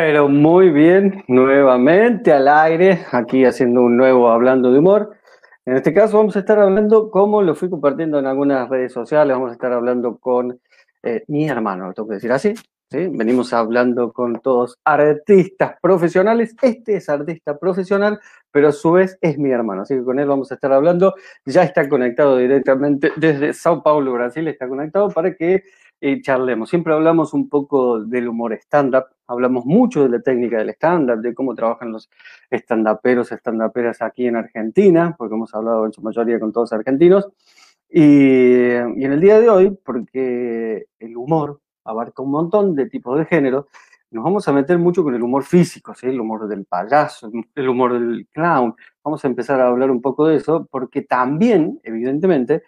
Pero muy bien, nuevamente al aire, aquí haciendo un nuevo Hablando de Humor. En este caso vamos a estar hablando, como lo fui compartiendo en algunas redes sociales, vamos a estar hablando con eh, mi hermano, lo tengo que decir así. ¿sí? Venimos hablando con todos artistas profesionales. Este es artista profesional, pero a su vez es mi hermano, así que con él vamos a estar hablando. Ya está conectado directamente desde Sao Paulo, Brasil, está conectado para que y charlemos. Siempre hablamos un poco del humor stand-up, hablamos mucho de la técnica del stand-up, de cómo trabajan los stand-uperos, aquí en Argentina, porque hemos hablado en su mayoría con todos argentinos. Y, en el día de hoy, porque el humor abarca un montón de tipos de género, nos vamos a meter mucho con el humor físico, ¿sí? el humor del payaso, el humor del clown. Vamos a empezar a hablar un poco de eso, porque también, evidentemente,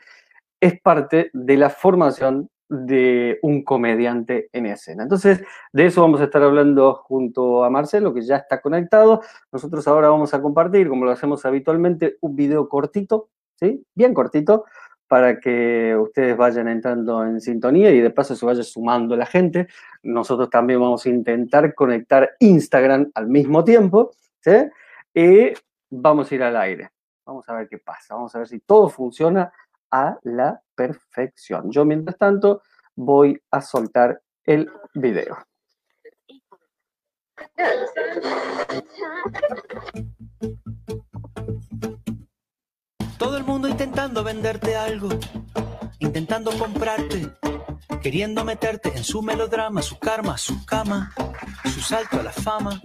es parte de la formación de un comediante en escena. Entonces, de eso vamos a estar hablando junto a Marcelo, que ya está conectado. Nosotros ahora vamos a compartir, como lo hacemos habitualmente, un video cortito, ¿sí? Bien cortito, para que ustedes vayan entrando en sintonía y de paso se vaya sumando la gente. Nosotros también vamos a intentar conectar Instagram al mismo tiempo, ¿sí? Y vamos a ir al aire. Vamos a ver qué pasa, vamos a ver si todo funciona a la perfección. Yo, mientras tanto, voy a soltar el video. Todo el mundo intentando venderte algo, intentando comprarte, queriendo meterte en su melodrama, su karma, su cama, su salto a la fama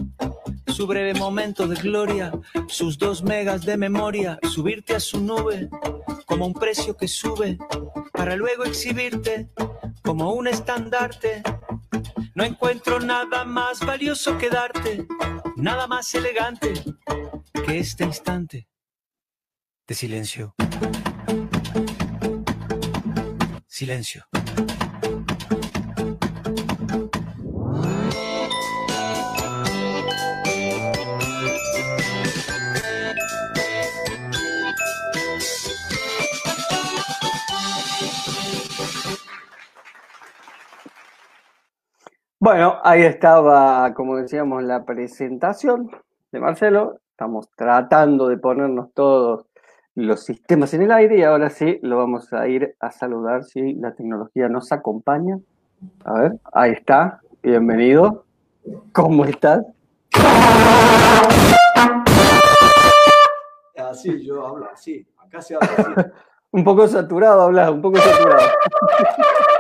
su breve momento de gloria, sus dos megas de memoria, subirte a su nube como un precio que sube para luego exhibirte como un estandarte. No encuentro nada más valioso que darte, nada más elegante que este instante de silencio. Silencio. Bueno, ahí estaba, como decíamos, la presentación de Marcelo. Estamos tratando de ponernos todos los sistemas en el aire y ahora sí lo vamos a ir a saludar si la tecnología nos acompaña. A ver, ahí está. Bienvenido. ¿Cómo estás? Así, yo hablo así. Acá se habla así. un poco saturado hablas, un poco saturado.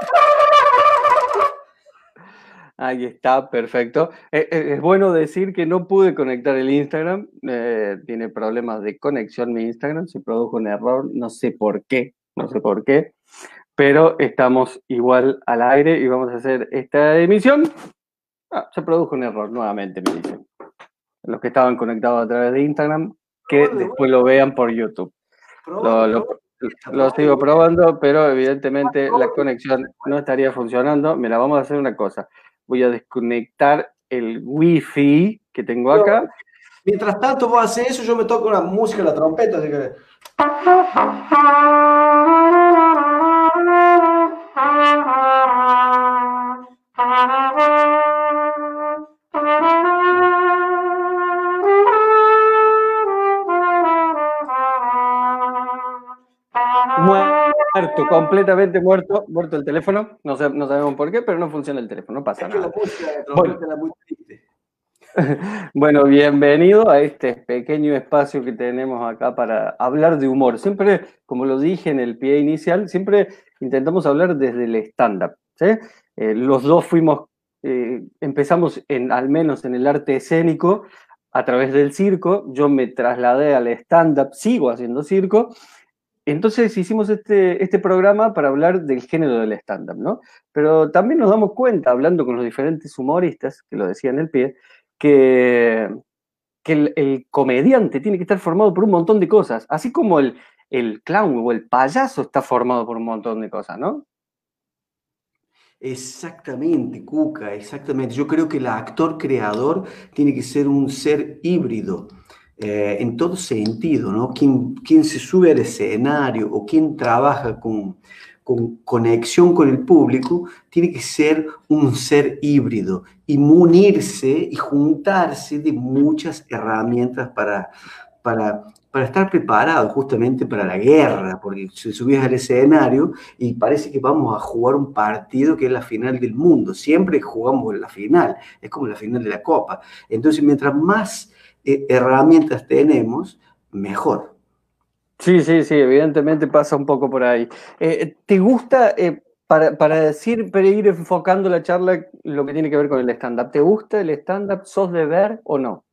Ahí está, perfecto. Eh, eh, es bueno decir que no pude conectar el Instagram. Eh, tiene problemas de conexión mi Instagram. Se produjo un error, no sé por qué, no sé por qué. Pero estamos igual al aire y vamos a hacer esta emisión. Ah, se produjo un error nuevamente, me dicen. Los que estaban conectados a través de Instagram, que después lo vean por YouTube. lo sigo probando, pero evidentemente la conexión no estaría funcionando. Mira, vamos a hacer una cosa voy a desconectar el wifi que tengo acá. Mientras tanto vos haces eso, yo me toco la música, la trompeta, así que... Completamente muerto, muerto el teléfono. No, no sabemos por qué, pero no funciona el teléfono, no pasa nada. bueno. bienvenido a este pequeño espacio que tenemos acá para hablar de humor. Siempre, como lo dije en el pie inicial, siempre intentamos hablar desde el stand-up. Eh, los dos fuimos, eh, empezamos en, al menos en el arte escénico a través del circo. Yo me trasladé al stand-up, sigo haciendo circo entonces hicimos este, este programa para hablar del género del stand-up, ¿no? Pero también nos damos cuenta, hablando con los diferentes humoristas, que lo decía en el pie, que, que el, comediante tiene que estar formado por un montón de cosas, así como el, el clown o el payaso está formado por un montón de cosas, ¿no? Exactamente, Cuca, exactamente. Yo creo que el actor creador tiene que ser un ser híbrido eh, en todo sentido, ¿no? Quien, quien se sube al escenario o quien trabaja con, con conexión con el público, tiene que ser un ser híbrido y munirse y juntarse de muchas herramientas para, para, para estar preparado justamente para la guerra, porque se subís al escenario y parece que vamos a jugar un partido que es la final del mundo. Siempre jugamos la final, es como la final de la Copa. Entonces, mientras más herramientas tenemos, mejor. Sí, sí, sí, evidentemente pasa un poco por ahí. Eh, ¿Te gusta, eh, para, para, decir, para ir enfocando la charla, lo que tiene que ver con el stand-up, ¿te gusta el stand-up? ¿Sos de ver o no?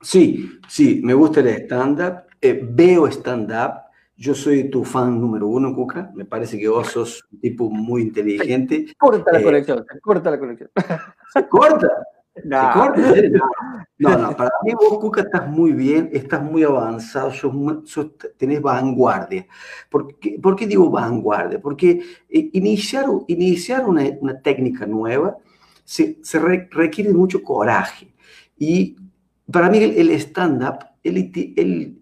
Sí, sí, me gusta el stand-up, eh, veo stand-up. Yo soy tu fan número uno, Cuca. Me parece que vos sos un tipo muy inteligente. Corta la conexión, corta la conexión. ¿Corta? No. no, no, para mí vos, Cuca, estás muy bien, estás muy avanzado, sos, tenés vanguardia. ¿Por qué, ¿Por qué, digo vanguardia? Porque eh, iniciar, iniciar una, una técnica nueva se, se requiere mucho coraje. Y para mí el, stand-up, el,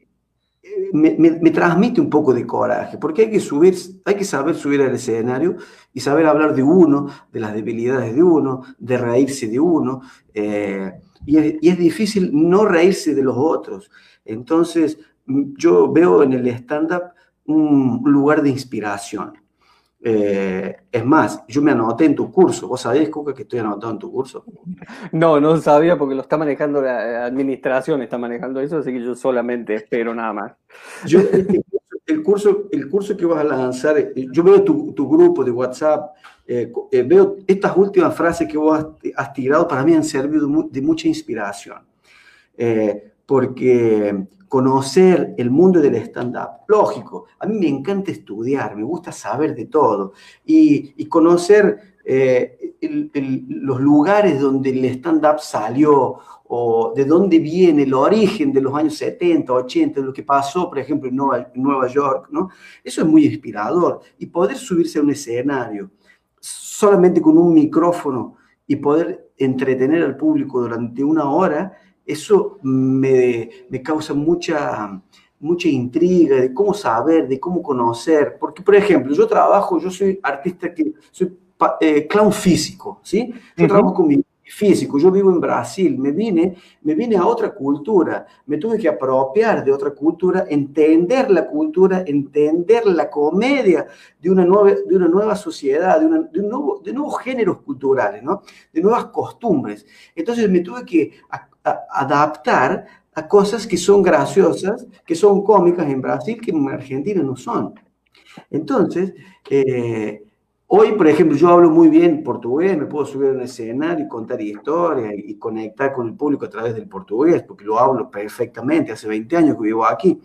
me, transmite un poco de coraje, porque hay que, subir, hay que saber subir al escenario y saber hablar de uno, de las debilidades de uno, de reírse de uno, eh, y, es, y, es, difícil no reírse de los otros. Entonces, yo veo en el stand-up un lugar de inspiración. Eh, es más, yo me anoté en tu curso. ¿Vos sabés, Cuca, que estoy anotado en tu curso? No, no sabía porque lo está manejando la administración, está manejando eso, así que yo solamente espero nada más. Yo, este el, curso, el curso que vas a lanzar, eh, yo veo tu, tu grupo de WhatsApp, eh, eh, veo estas últimas frases que vos has, has, tirado, para mí han servido de mucha inspiración. Eh, porque conocer el mundo del stand-up. Lógico, a mí me encanta estudiar, me gusta saber de todo y, y conocer eh, el, el, los lugares donde el stand-up salió o de dónde viene el origen de los años 70, 80, de lo que pasó, por ejemplo, en Nueva, Nueva York, ¿no? Eso es muy inspirador. Y poder subirse a un escenario solamente con un micrófono y poder entretener al público durante una hora, eso me, me causa mucha, mucha intriga de cómo saber, de cómo conocer. Porque, por ejemplo, yo trabajo, yo soy artista que soy eh, clown físico, ¿sí? Yo uh -huh. trabajo con mi físico, yo vivo en Brasil, me vine, me vine a otra cultura, me tuve que apropiar de otra cultura, entender la cultura, entender la comedia de una nueva, de una nueva sociedad, de, una, de, un nuevo, de nuevos géneros culturales, ¿no? de nuevas costumbres. Entonces me tuve que a, adaptar a cosas que son graciosas, que son cómicas en Brasil, que en Argentina no son. Entonces, eh, Hoy, por ejemplo, yo hablo muy bien portugués, me puedo subir a un escenario y contar historias y conectar con el público a través del portugués, porque lo hablo perfectamente, hace 20 años que vivo aquí.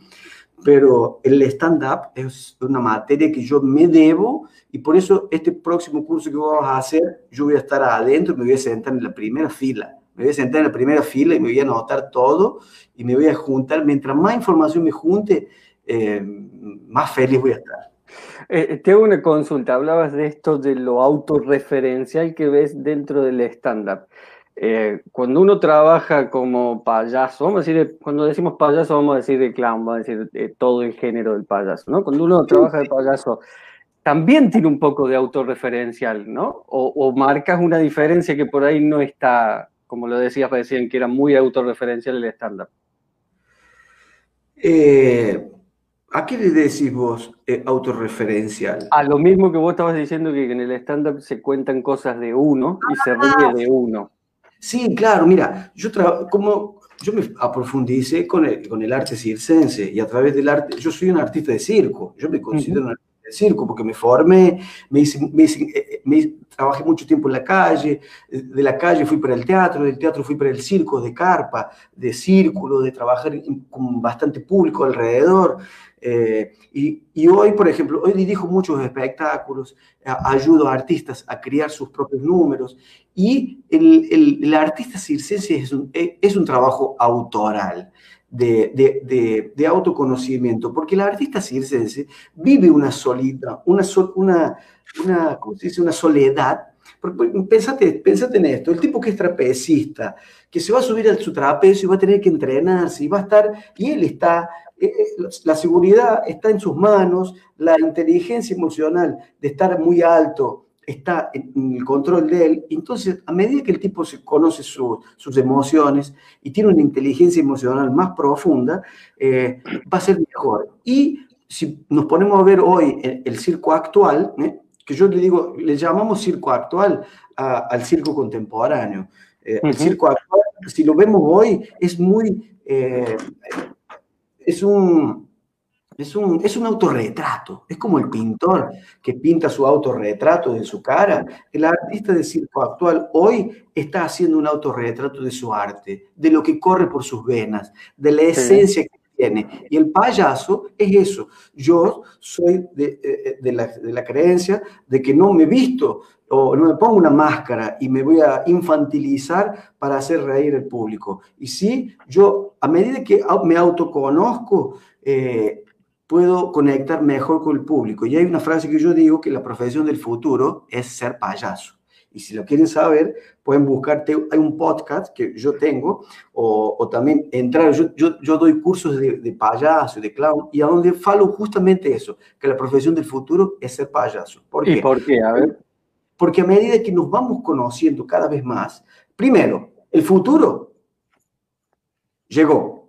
Pero el stand-up es una materia que yo me debo y por eso este próximo curso que vamos a hacer, yo voy a estar adentro, me voy a sentar en la primera fila. Me voy a sentar en la primera fila y me voy a anotar todo y me voy a juntar. Mientras más información me junte, eh, más feliz voy a estar. Eh, te hago una consulta. Hablabas de esto de lo autorreferencial que ves dentro del stand-up. Eh, cuando uno trabaja como payaso, vamos a decir, cuando decimos payaso, vamos a decir de clown, vamos a decir de todo el género del payaso, ¿no? Cuando uno trabaja de payaso, también tiene un poco de autorreferencial, ¿no? O, o marcas una diferencia que por ahí no está, como lo decías recién, que era muy autorreferencial el stand-up. Eh, ¿A qué le decís vos eh, autorreferencial? A lo mismo que vos estabas diciendo que en el stand-up se cuentan cosas de uno y se ríe de uno. Sí, claro, mira, yo como yo me aprofundicé con el, con el arte circense y a través del arte, yo soy un artista de circo, yo me considero uh -huh. un artista circo porque me formé, me eh, me trabajé mucho tiempo en la calle, de la calle fui para el teatro, del teatro fui para el circo, de carpa, de círculo, de trabajar con bastante público alrededor. Eh, y, y, hoy, por ejemplo, hoy dirijo muchos espectáculos, ayudo a artistas a crear sus propios números y el, el, el artista circense es un, es un trabajo autoral. De, de, de, de, autoconocimiento, porque el artista circense vive una solita, una, una, una, ¿cómo se dice? una soledad, Pensate, pensate en esto, el tipo que es trapecista, que se va a subir a su trapecio y va a tener que entrenarse y va a estar, y él está, eh, eh, la seguridad está en sus manos, la inteligencia emocional de estar muy alto, está en el control de él. Entonces, a medida que el tipo se conoce sus emociones y tiene una inteligencia emocional más profunda, eh, va a ser mejor. Y si nos ponemos a ver hoy el, circo actual, ¿eh? que yo le digo, le llamamos circo actual al circo contemporáneo. Eh, el circo actual, si lo vemos hoy, es muy, es un, es un, es un autorretrato, es como el pintor que pinta su autorretrato de su cara. El artista de circo actual hoy está haciendo un autorretrato de su arte, de lo que corre por sus venas, de la esencia que tiene. Y el payaso es eso. Yo soy de, eh, de, la, de la creencia de que no me visto o no me pongo una máscara y me voy a infantilizar para hacer reír al público. Y sí, yo a medida que me autoconozco, eh, puedo conectar mejor con el público. Y hay una frase que yo digo que la profesión del futuro es ser payaso. Y si lo quieren saber, pueden buscarte, hay un podcast que yo tengo, o, también entrar, yo, yo, doy cursos de, de, payaso, de clown, y a donde falo justamente eso, que la profesión del futuro es ser payaso. ¿Por qué? ¿Y por qué? A ver. Porque a medida que nos vamos conociendo cada vez más, primero, el futuro llegó.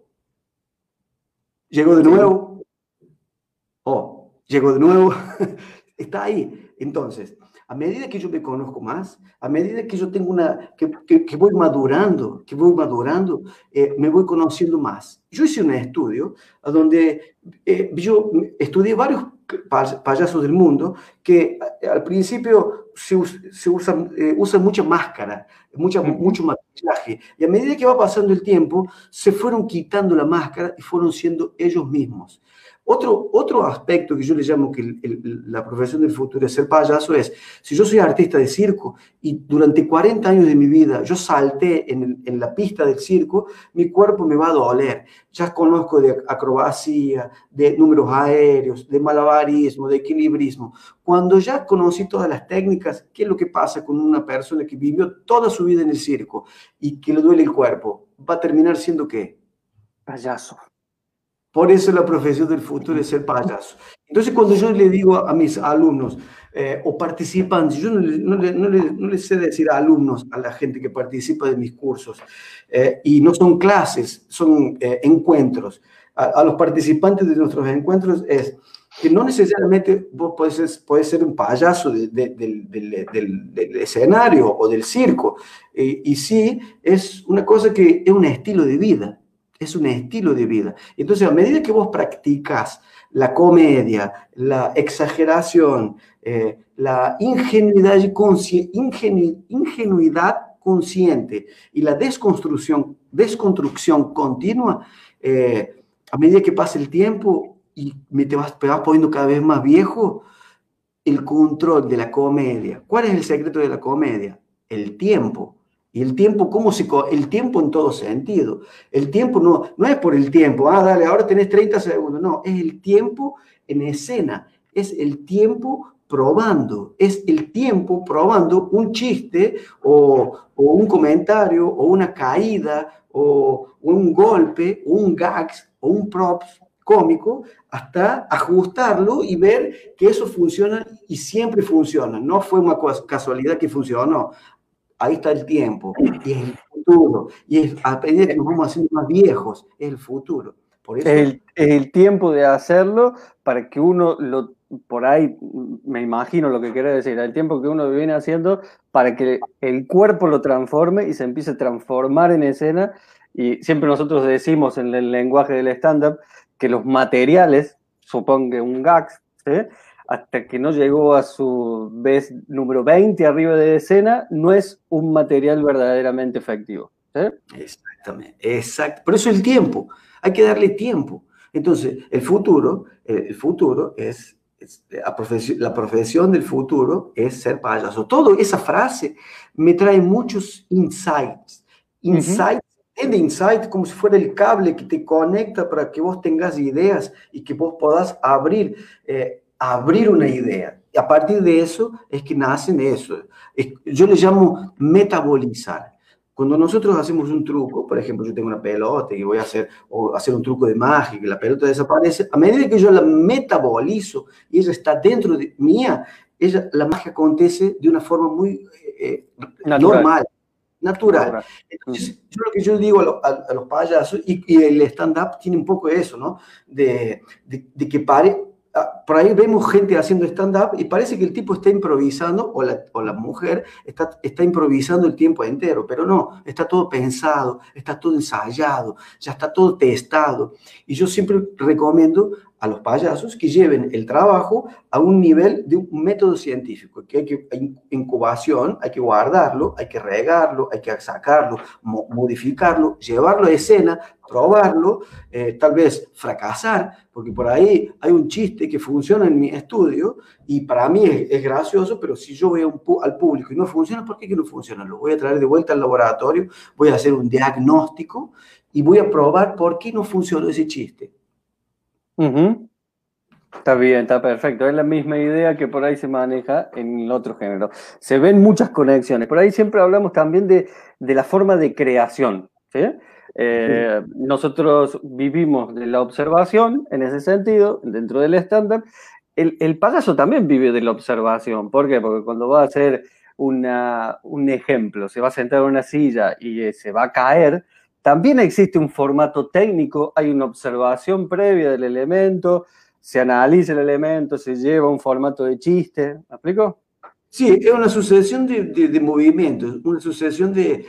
Llegó de nuevo, llegó de nuevo, está ahí. Entonces, a medida que yo me conozco más, a medida que yo tengo una, que, que, voy madurando, que voy madurando, eh, me voy conociendo más. Yo hice un estudio donde eh, yo estudié varios payasos del mundo que eh, al principio se, se usan, usan mucha máscara, mucha, mucho maquillaje, y a medida que va pasando el tiempo, se fueron quitando la máscara y fueron siendo ellos mismos. Otro, otro aspecto que yo le llamo que la profesión del futuro es ser payaso es, si yo soy artista de circo y durante 40 años de mi vida yo salté en, en la pista del circo, mi cuerpo me va a doler. Ya conozco de acrobacia, de números aéreos, de malabarismo, de equilibrismo. Cuando ya conocí todas las técnicas, ¿qué es lo que pasa con una persona que vivió toda su vida en el circo y que le duele el cuerpo? Va a terminar siendo qué? Payaso. Por eso la profesión del futuro es ser payaso. Entonces, cuando yo le digo a mis alumnos eh, o participantes, yo no, les sé decir a alumnos, a la gente que participa de mis cursos, eh, y no son clases, son eh, encuentros. A, los participantes de nuestros encuentros es que no necesariamente vos podés ser, ser un payaso del, escenario o del circo, y sí es una cosa que es un estilo de vida es un estilo de vida. Entonces, a medida que vos practicas la comedia, la exageración, eh, la ingenuidad, ingenuidad consciente y la desconstrucción, desconstrucción continua, eh, a medida que pasa el tiempo y te vas, te vas poniendo cada vez más viejo, el control de la comedia. ¿Cuál es el secreto de la comedia? El tiempo. Y el tiempo, ¿cómo se, el tiempo en todo sentido. El tiempo no, no es por el tiempo, ah, dale, ahora tenés 30 segundos. No, es el tiempo en escena, es el tiempo probando, es el tiempo probando un chiste o, un comentario o una caída o un golpe, un gags o un props cómico hasta ajustarlo y ver que eso funciona y siempre funciona. No fue una casualidad que funcionó ahí está el tiempo, y el futuro, y es a medida que nos vamos haciendo más viejos, es el futuro. Por el, tiempo de hacerlo para que uno lo, por ahí me imagino lo que quiere decir, el tiempo que uno viene haciendo para que el cuerpo lo transforme y se empiece a transformar en escena. Y siempre nosotros decimos en el lenguaje del stand-up que los materiales, supongo un gags, ¿sí? Hasta que no llegó a su vez número 20 arriba de escena, no es un material verdaderamente efectivo. Exactamente, exacto. Por eso el tiempo, hay que darle tiempo. Entonces, el futuro, el futuro es, la, profesión, del futuro es ser payaso. Todo esa frase me trae muchos insights. Insights, uh insight como si fuera el cable que te conecta para que vos tengas ideas y que vos puedas abrir. Eh, abrir una idea. Y a partir de eso es que nacen eso. Yo le llamo metabolizar. Cuando nosotros hacemos un truco, por ejemplo, yo tengo una pelota y voy a hacer, o hacer un truco de magia y la pelota desaparece, a medida que yo la metabolizo y ella está dentro de mía, ella, la magia acontece de una forma muy eh, normal, natural. Entonces, yo lo que yo digo a, los payasos, y, el stand-up tiene un poco eso, ¿no? De, de, de que pare, por ahí vemos gente haciendo stand-up y parece que el tipo está improvisando, o la, o la mujer está, está, improvisando el tiempo entero, pero no, está todo pensado, está todo ensayado, ya está todo testado. Y yo siempre recomiendo a los payasos que lleven el trabajo a un nivel de un método científico, que hay que incubación, hay que guardarlo, hay que regarlo, hay que sacarlo, modificarlo, llevarlo a escena, probarlo, eh, tal vez fracasar, porque por ahí hay un chiste que funciona en mi estudio y para mí es, gracioso, pero si yo veo al público y no funciona, ¿por qué no funciona? Lo voy a traer de vuelta al laboratorio, voy a hacer un diagnóstico y voy a probar por qué no funcionó ese chiste Está bien, está perfecto. Es la misma idea que por ahí se maneja en el otro género. Se ven muchas conexiones. Por ahí siempre hablamos también de, la forma de creación. Eh, nosotros vivimos de la observación en ese sentido, dentro del estándar. El, el, payaso también vive de la observación. ¿Por qué? Porque cuando va a hacer una, un ejemplo, se va a sentar en una silla y eh, se va a caer, también existe un formato técnico, hay una observación previa del elemento, se analiza el elemento, se lleva un formato de chiste. ¿Me explico? Sí, es una sucesión de, movimientos, una sucesión de,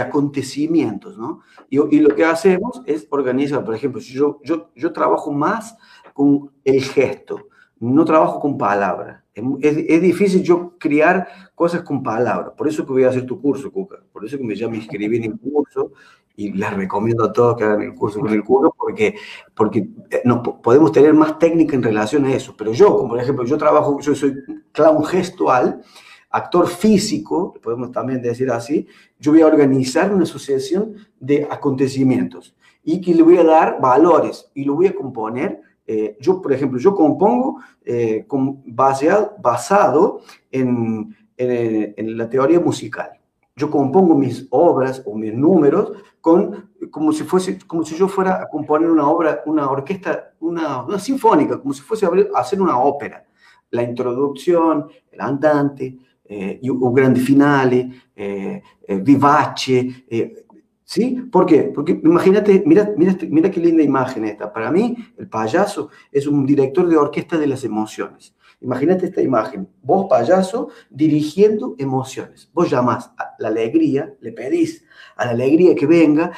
acontecimientos, ¿no? Y, lo que hacemos es organizar, por ejemplo, yo, yo, yo trabajo más con el gesto, no trabajo con palabras. Es, es, difícil yo criar cosas con palabras. Por eso que voy a hacer tu curso, Cuca. Por eso que me llamo inscribir en el curso y les recomiendo a todos que hagan el curso con el curso porque, porque eh, nos podemos tener más técnica en relación a eso. Pero yo, como por ejemplo, yo trabajo, yo soy clown gestual, actor físico, podemos también decir así, yo voy a organizar una asociación de acontecimientos y que le voy a dar valores y lo voy a componer. Eh, yo, por ejemplo, yo compongo eh, con, baseado, basado en, en, en la teoría musical yo compongo mis obras o mis números con, como, si fuese, como si yo fuera a componer una obra, una orquesta, una, una sinfónica, como si fuese a hacer una ópera. La introducción, el andante, eh, un grande finale, eh, eh, vivace. Eh, ¿Sí? ¿Por qué? Porque imagínate, mira, mira, mira qué linda imagen esta. Para mí, el payaso es un director de orquesta de las emociones. Imagínate esta imagen, vos payaso dirigiendo emociones. Vos llamás a la alegría, le pedís a la alegría que venga,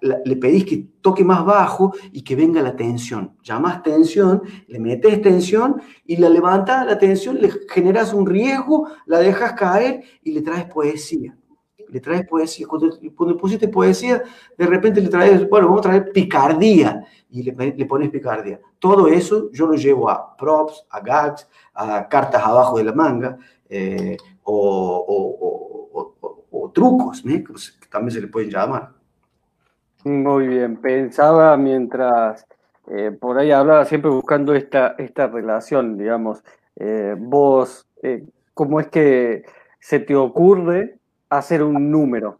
le pedís que toque más bajo y que venga la tensión. Llamás tensión, le metes tensión y la levantás la tensión, le generas un riesgo, la dejas caer y le traes poesía le traes poesía. Cuando, pusiste poesía, de repente le traes, bueno, vamos a traer picardía y le, le, pones picardía. Todo eso yo lo llevo a props, a gags, a cartas abajo de la manga eh, o, o, trucos, que también se le pueden llamar. Muy bien, pensaba mientras eh, por ahí hablaba siempre buscando esta, esta relación, digamos, eh, vos, ¿cómo es que se te ocurre hacer un número?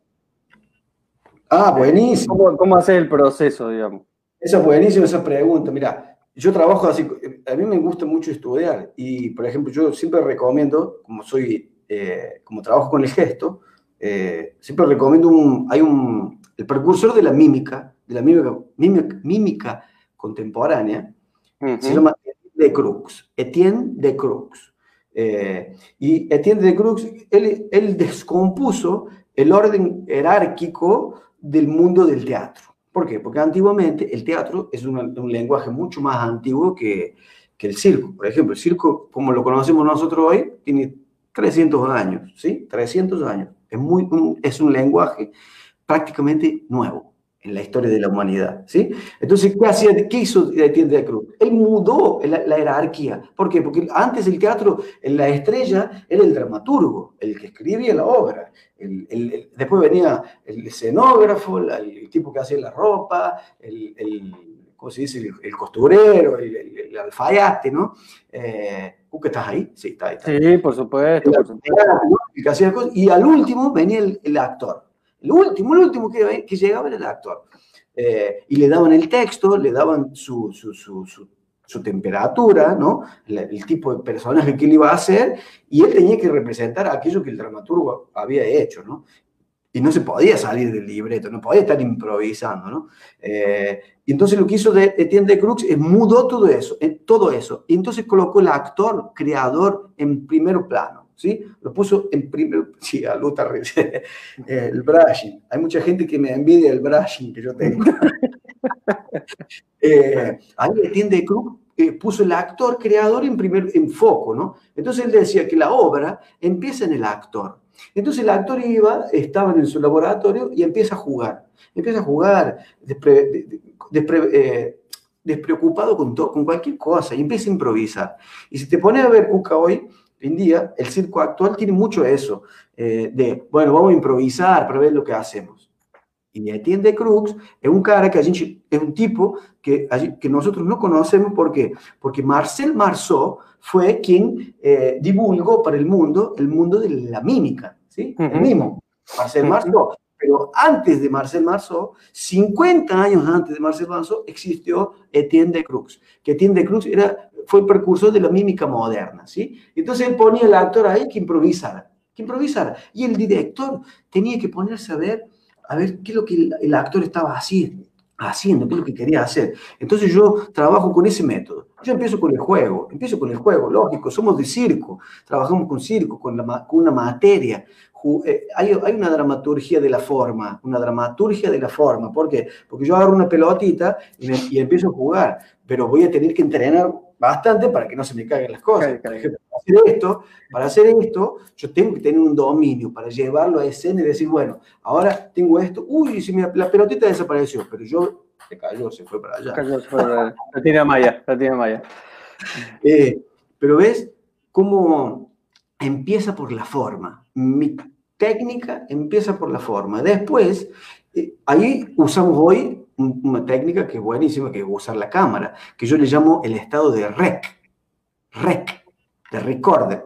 Ah, buenísimo. ¿Cómo, cómo hacer el proceso, digamos? Esa es buenísima esa pregunta. Mira, yo trabajo así, a mí me gusta mucho estudiar y, por ejemplo, yo siempre recomiendo, como soy, eh, como trabajo con el gesto, eh, siempre recomiendo un, hay un, el precursor de la mímica, de la mímica, mímica, contemporánea, se llama de Croux, Etienne de Croux. Eh, y Etienne de Croux, él, él descompuso el orden jerárquico del mundo del teatro. ¿Por qué? Porque antiguamente el teatro es un, lenguaje mucho más antiguo que, que, el circo. Por ejemplo, el circo, como lo conocemos nosotros hoy, tiene 300 años, ¿sí? 300 años. Es, muy, es un lenguaje prácticamente nuevo en la historia de la humanidad, ¿sí? Entonces, ¿qué, hacía, qué hizo Etienne de Cruz? Él mudó la, la, jerarquía. ¿Por qué? Porque antes el teatro, la estrella era el dramaturgo, el que escribía la obra. El, el, después venía el escenógrafo, el, tipo que hacía la ropa, el, ¿cómo se dice? El, costurero, el, el, alfayate, ¿no? Eh, ¿Tú estás ahí? Sí, está ahí. Sí, por supuesto. Y al último venía el, actor. El último, el último que, que llegaba era el actor. Eh, y le daban el texto, le daban su, su, su, su temperatura, ¿no? El, tipo de personaje que él iba a hacer, y él tenía que representar aquello que el dramaturgo había hecho, ¿no? Y no se podía salir del libreto, no podía estar improvisando, ¿no? Eh, y entonces lo que hizo de Etienne de Crux es mudó todo eso, en todo eso. Y entonces colocó el actor, creador, en primer plano, ¿sí? Lo puso en primer, sí, a Luther, el brushing. Hay mucha gente que me envidia el brushing que yo tengo. eh, ahí Etienne de Crux eh, puso el actor creador en primer en foco, ¿no? Entonces él decía que la obra empieza en el actor. Entonces el actor iba, estaba en su laboratorio y empieza a jugar. Empieza a jugar eh, despreocupado con, con cualquier cosa y empieza a improvisar. Y si te pones a ver Cuca hoy, en día, el circo actual tiene mucho eso, eh, de, bueno, vamos a improvisar para ver lo que hacemos. Y Etienne de Crux es un cara que es un tipo que, que nosotros no conocemos, ¿por qué? Porque Marcel Marceau fue quien eh, divulgó para el mundo el mundo de la mímica, ¿sí? El mismo, Marcel Marceau. Pero antes de Marcel Marceau, 50 años antes de Marcel Marceau, existió Etienne de Crux, que Etienne de Crux era, fue el precursor de la mímica moderna, ¿sí? Entonces él ponía al actor ahí que improvisara, que improvisara. Y el director tenía que ponerse a ver, a ver qué es lo que el actor estaba haciendo haciendo, qué es lo que quería hacer. Entonces yo trabajo con ese método. Yo empiezo con el juego, empiezo con el juego, lógico, somos de circo, trabajamos con circo, con, la, con una materia. Eh, hay, hay, una dramaturgia de la forma, una dramaturgia de la forma. ¿Por qué? Porque yo agarro una pelotita y, y empiezo a jugar, pero voy a tener que entrenar bastante para que no se me caigan las cosas. para hacer esto, para hacer esto, yo tengo que tener un dominio para llevarlo a escena y decir, bueno, ahora tengo esto, uy, si la pelotita desapareció, pero yo se cayó, se fue para allá. Cayó, se fue la tiene Maya, la tiene Maya. Eh, pero ves cómo empieza por la forma. Mi técnica empieza por la forma. Después, eh, ahí usamos hoy una técnica que es buenísima, que es usar la cámara, que yo le llamo el estado de rec, rec, de recorder.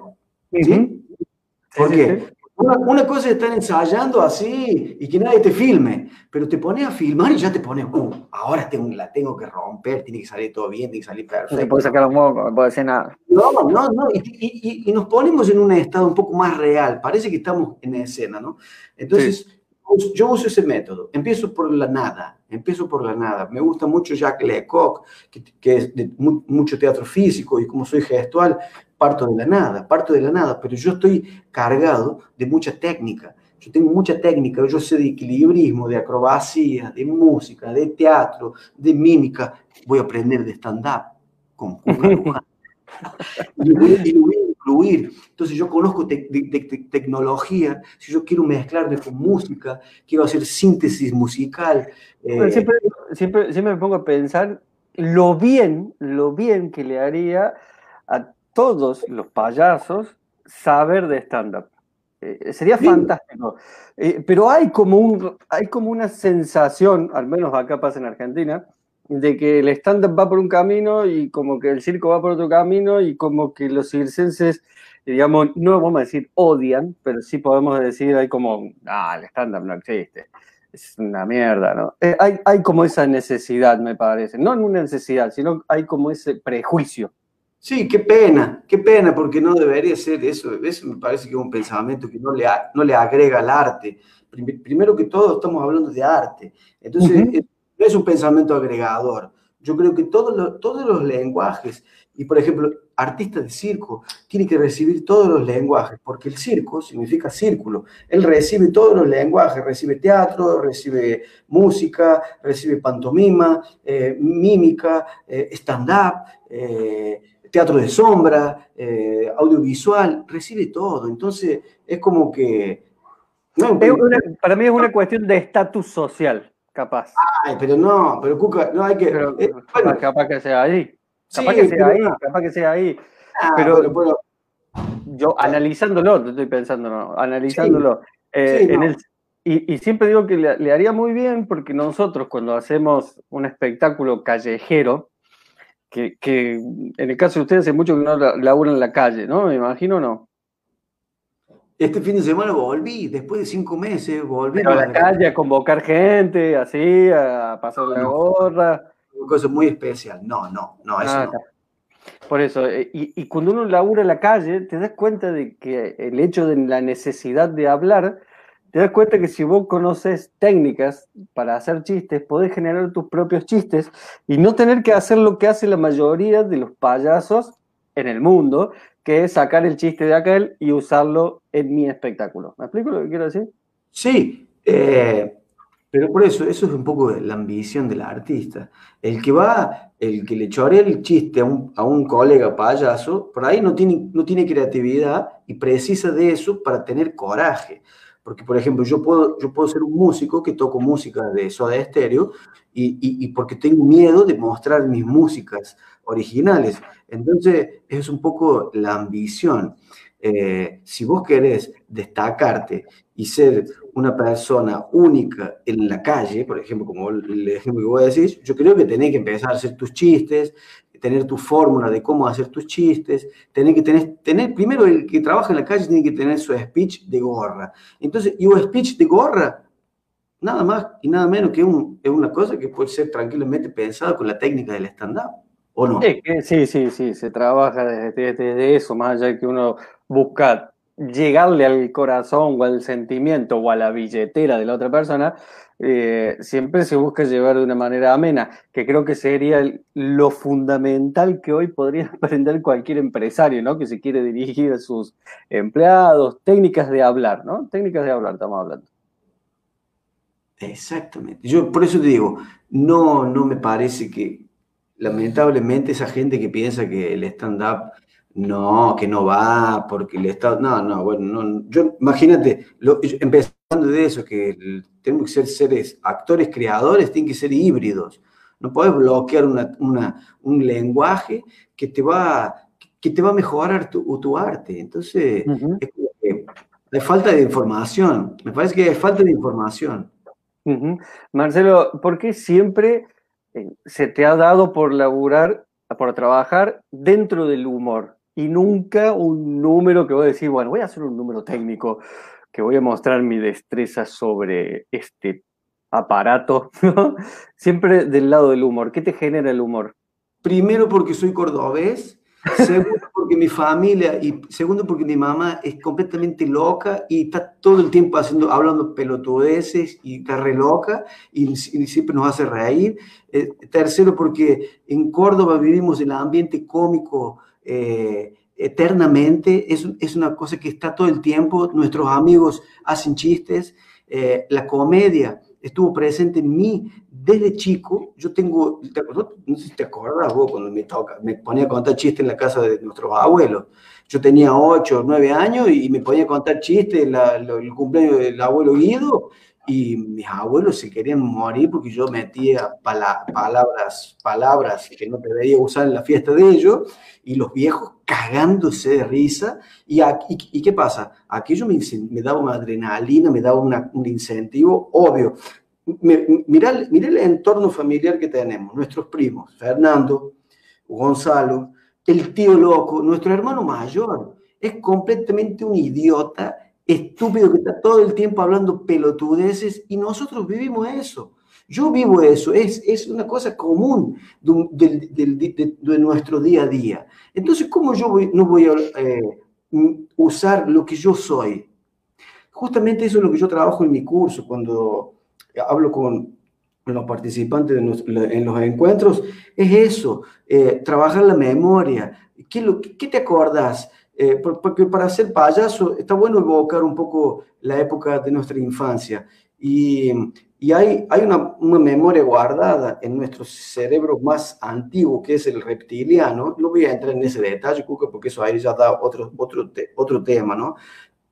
¿Sí? ¿Por qué? Una, cosa es estar ensayando así y que nadie te filme, pero te pones a filmar y ya te pones, uh, ahora tengo, la tengo que romper, tiene que salir todo bien, tiene que salir perfecto. No puede sacar los mocos, no hacer nada. No, no, no, y, y, nos ponemos en un estado un poco más real, parece que estamos en escena, ¿no? Entonces, yo uso ese método, empiezo por la nada, empiezo por la nada. Me gusta mucho Jacques Lecoq, que, que es de mucho teatro físico y como soy gestual, parto de la nada, parto de la nada, pero yo estoy cargado de mucha técnica. Yo tengo mucha técnica, yo sé de equilibrismo, de acrobacia, de música, de teatro, de mímica. Voy a aprender de stand-up con y, voy, a Entonces yo conozco de, tecnología, si yo quiero mezclarme con música, quiero hacer síntesis musical. Eh, siempre, siempre, siempre me pongo a pensar lo bien, lo bien que le haría a todos los payasos saber de stand-up. Eh, sería fantástico. Eh, pero hay como, un, hay como una sensación, al menos acá pasa en Argentina, de que el stand-up va por un camino y como que el circo va por otro camino y como que los circenses, digamos, no vamos a decir odian, pero sí podemos decir, hay como, ah, el stand-up no existe, es una mierda, ¿no? Eh, hay, hay como esa necesidad, me parece, no una necesidad, sino hay como ese prejuicio Sí, qué pena, qué pena, porque no debería ser eso. Eso me parece que es un pensamiento que no le, no le agrega al arte. Primero que todo, estamos hablando de arte. Entonces, no es un pensamiento agregador. Yo creo que todos los, todos los lenguajes, y por ejemplo, artistas de circo, tienen que recibir todos los lenguajes, porque el circo significa círculo. Él recibe todos los lenguajes, recibe teatro, recibe música, recibe pantomima, eh, mímica, eh, stand-up. Eh, teatro de sombra, audiovisual, recibe todo. Entonces, es como que... para mí es una cuestión de estatus social, capaz. Ay, pero no, pero Cuca, no hay que... Eh, capaz, que sea ahí. Capaz que sea ahí, capaz que sea ahí. Ah, pero, yo analizándolo, te estoy pensando, no, analizándolo. Eh, en, el, y, siempre digo que le, haría muy bien porque nosotros cuando hacemos un espectáculo callejero, que, en el caso de ustedes hace mucho que no laburan en la calle, ¿no? Me imagino, ¿no? Este fin de semana volví, después de cinco meses, volví. a la calle a convocar gente, así, a pasar la gorra. Una cosa muy especial. No, no, no, eso ah, no. Por eso, eh, y, y, cuando uno labura en la calle, te das cuenta de que el hecho de la necesidad de hablar, te das cuenta que si vos conoces técnicas para hacer chistes, podés generar tus propios chistes y no tener que hacer lo que hace la mayoría de los payasos en el mundo, que es sacar el chiste de aquel y usarlo en mi espectáculo. ¿Me explico lo que quiero decir? Sí, eh, pero por eso, eso es un poco la ambición del artista. El que va, el que le chorea el chiste a un, a un, colega payaso, por ahí no tiene, no tiene creatividad y precisa de eso para tener coraje. Porque, por ejemplo, yo puedo, yo puedo ser un músico que toco música de Soda Estéreo y, y, y porque tengo miedo de mostrar mis músicas originales. Entonces, es un poco la ambición. Eh, si vos querés destacarte y ser una persona única en la calle, por ejemplo, como el ejemplo que voy a decir, yo creo que tenés que empezar a hacer tus chistes, tener tu fórmula de cómo hacer tus chistes, tener que tener, primero el que trabaja en la calle tiene que tener su speech de gorra. Entonces, y un speech de gorra, nada más y nada menos que es una cosa que puede ser tranquilamente pensada con la técnica del stand-up. ¿O no? Sí, sí, sí, se trabaja desde, desde, eso, más allá de que uno busca llegarle al corazón o al sentimiento o a la billetera de la otra persona, eh, siempre se busca llevar de una manera amena, que creo que sería lo fundamental que hoy podría aprender cualquier empresario, ¿no? Que se quiere dirigir a sus empleados, técnicas de hablar, ¿no? Técnicas de hablar, estamos hablando. Exactamente. Yo por eso te digo, no, no me parece que, lamentablemente, esa gente que piensa que el stand-up no, que no va, porque el Estado, no, no, bueno, no, yo, imagínate, lo, empezando de eso, que tenemos que ser seres, actores creadores, tienen que ser híbridos. No puedes bloquear una, una, un lenguaje que te va, que te va a mejorar tu, tu arte. Entonces, hay falta de información. Me parece que hay falta de información. Marcelo, ¿por qué siempre se te ha dado por laburar, por trabajar dentro del humor? y nunca un número que voy a decir, bueno, voy a hacer un número técnico que voy a mostrar mi destreza sobre este aparato, Siempre del lado del humor. ¿Qué te genera el humor? Primero porque soy cordobés, segundo porque mi familia y segundo porque mi mamá es completamente loca y está todo el tiempo haciendo, hablando pelotudeces y está re loca y, siempre nos hace reír. Eh, tercero porque en Córdoba vivimos el ambiente cómico eh, eternamente, es, es, una cosa que está todo el tiempo, nuestros amigos hacen chistes, eh, la comedia estuvo presente en mí desde chico, yo tengo, no sé si te acuerdas vos cuando me, toca, me ponía a contar chistes en la casa de nuestros abuelos, yo tenía 8 o 9 años y me ponía a contar chistes, el cumpleaños del abuelo Guido, y mis abuelos se querían morir porque yo metía palabras, palabras que no debería usar en la fiesta de ellos, y los viejos cagándose de risa. ¿Y, y, qué pasa? Aquello me, me, daba una adrenalina, me daba un incentivo, obvio. Mirá, el entorno familiar que tenemos, nuestros primos, Fernando, Gonzalo, el tío loco, nuestro hermano mayor, es completamente un idiota estúpido que está todo el tiempo hablando pelotudeces y nosotros vivimos eso. Yo vivo eso, es, es una cosa común de, de, nuestro día a día. Entonces, ¿cómo yo no voy a eh, usar lo que yo soy? Justamente eso es lo que yo trabajo en mi curso, cuando hablo con los participantes en los encuentros, es eso, eh, trabajar la memoria. ¿Qué, lo, ¿Qué te acordás? Eh, porque para ser payaso está bueno evocar un poco la época de nuestra infancia. Y, y hay, hay una, una, memoria guardada en nuestro cerebro más antiguo, que es el reptiliano. No voy a entrar en ese detalle, porque eso ahí ya da otro, otro, otro tema, ¿no?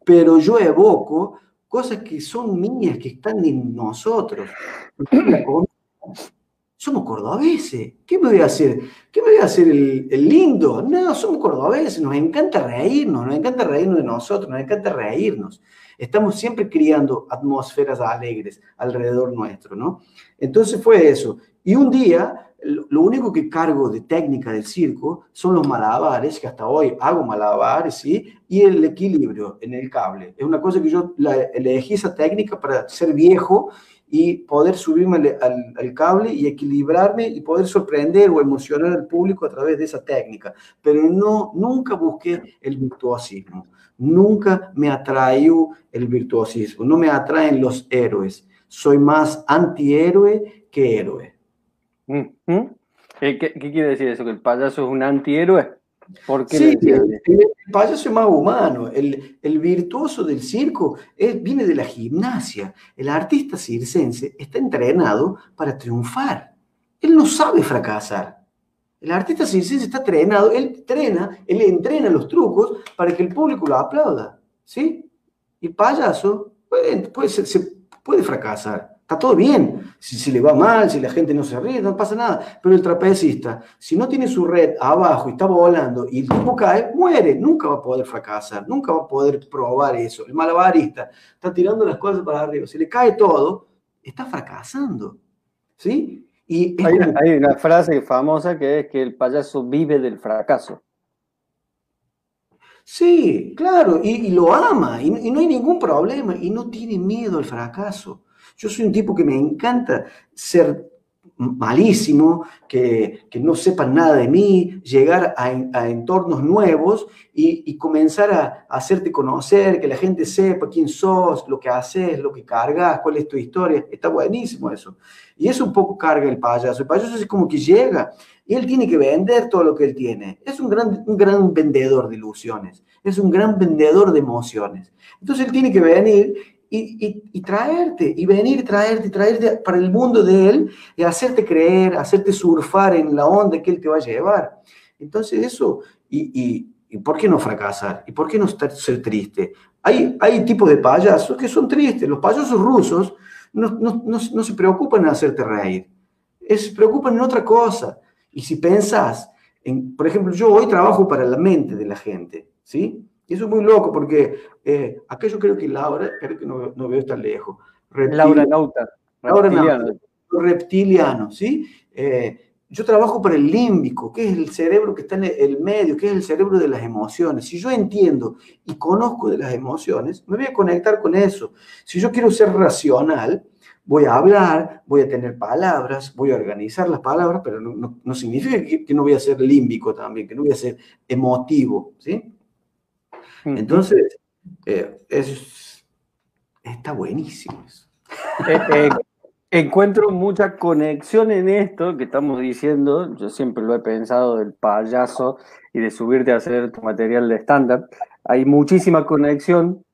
Pero yo evoco cosas que son mías, que están en nosotros. somos cordobeses. ¿Qué me voy a hacer? ¿Qué me voy a hacer el, el, lindo? No, somos cordobeses, nos encanta reírnos, nos encanta reírnos de nosotros, nos encanta reírnos. Estamos siempre criando atmósferas alegres alrededor nuestro, ¿no? Entonces fue eso. Y un día, lo único que cargo de técnica del circo son los malabares, que hasta hoy hago malabares, ¿sí? Y el equilibrio en el cable. Es una cosa que yo la, elegí esa técnica para ser viejo y poder subirme al, al, cable y equilibrarme y poder sorprender o emocionar al público a través de esa técnica. Pero no, nunca busqué el virtuosismo, nunca me atrajo el virtuosismo, no me atraen los héroes. Soy más antihéroe que héroe. ¿Qué, ¿Qué, quiere decir eso? ¿Que el payaso es un antihéroe? ¿Por qué sí, el, el, payaso es más humano. El, el virtuoso del circo es, viene de la gimnasia. El artista circense está entrenado para triunfar. Él no sabe fracasar. El artista circense está entrenado, él entrena, él entrena los trucos para que el público lo aplauda. ¿Sí? Y el payaso puede, puede, se puede fracasar. Está todo bien. Si, si, le va mal, si la gente no se ríe, no pasa nada. Pero el trapecista, si no tiene su red abajo y está volando y el tipo cae, muere. Nunca va a poder fracasar, nunca va a poder probar eso. El malabarista está tirando las cosas para arriba. Si le cae todo, está fracasando. ¿Sí? Y hay, como... hay, una frase famosa que es que el payaso vive del fracaso. Sí, claro, y, y lo ama, y, y no hay ningún problema, y no tiene miedo al fracaso. Yo soy un tipo que me encanta ser malísimo, que, que no sepan nada de mí, llegar a, a entornos nuevos y, y comenzar a, hacerte conocer, que la gente sepa quién sos, lo que haces, lo que cargas, cuál es tu historia. Está buenísimo eso. Y eso un poco carga el payaso. El payaso es como que llega y él tiene que vender todo lo que él tiene. Es un gran, un gran vendedor de ilusiones, es un gran vendedor de emociones. Entonces él tiene que venir y, y, y, traerte, y venir, traerte, traerte para el mundo de Él, y hacerte creer, hacerte surfar en la onda que Él te va a llevar. Entonces eso, y, y ¿por qué no fracasar? ¿Y por qué no estar, ser triste? Hay, hay tipos de payasos que son tristes. Los payasos rusos no, no, no, no se preocupan en hacerte reír, se preocupan en otra cosa. Y si pensás, en, por ejemplo, yo hoy trabajo para la mente de la gente, ¿sí? Y eso es muy loco porque eh, acá yo creo que Laura, creo que no, no veo tan lejos. Reptil, Laura Nauta. Laura Nauta. Reptiliano, ¿sí? Eh, yo trabajo para el límbico, que es el cerebro que está en el medio, que es el cerebro de las emociones. Si yo entiendo y conozco de las emociones, me voy a conectar con eso. Si yo quiero ser racional, voy a hablar, voy a tener palabras, voy a organizar las palabras, pero no, no, no significa que, que, no voy a ser límbico también, que no voy a ser emotivo, ¿sí? Entonces, eh, es, está buenísimo eso. Eh, eh, encuentro mucha conexión en esto que estamos diciendo. Yo siempre lo he pensado del payaso y de subirte a hacer tu material de estándar. Hay muchísima conexión.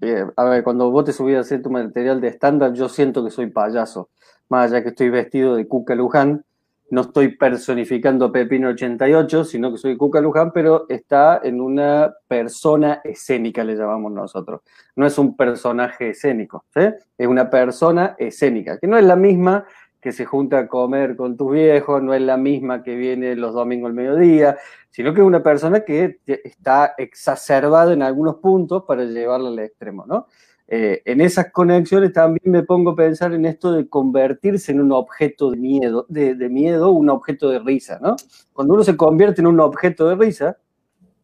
Eh, a ver, cuando vos te subís a hacer tu material de estándar, yo siento que soy payaso. Más allá que estoy vestido de Cuca Luján, no estoy personificando a Pepino 88, sino que soy Cuca Luján, pero está en una persona escénica, le llamamos nosotros. No es un personaje escénico, es una persona escénica, que no es la misma que se junta a comer con tus viejos, no es la misma que viene los domingos al mediodía, sino que es una persona que está exacerbada en algunos puntos para llevarla al extremo, ¿no? Eh, en esas conexiones también me pongo a pensar en esto de convertirse en un objeto de miedo, de, miedo, un objeto de risa, ¿no? Cuando uno se convierte en un objeto de risa,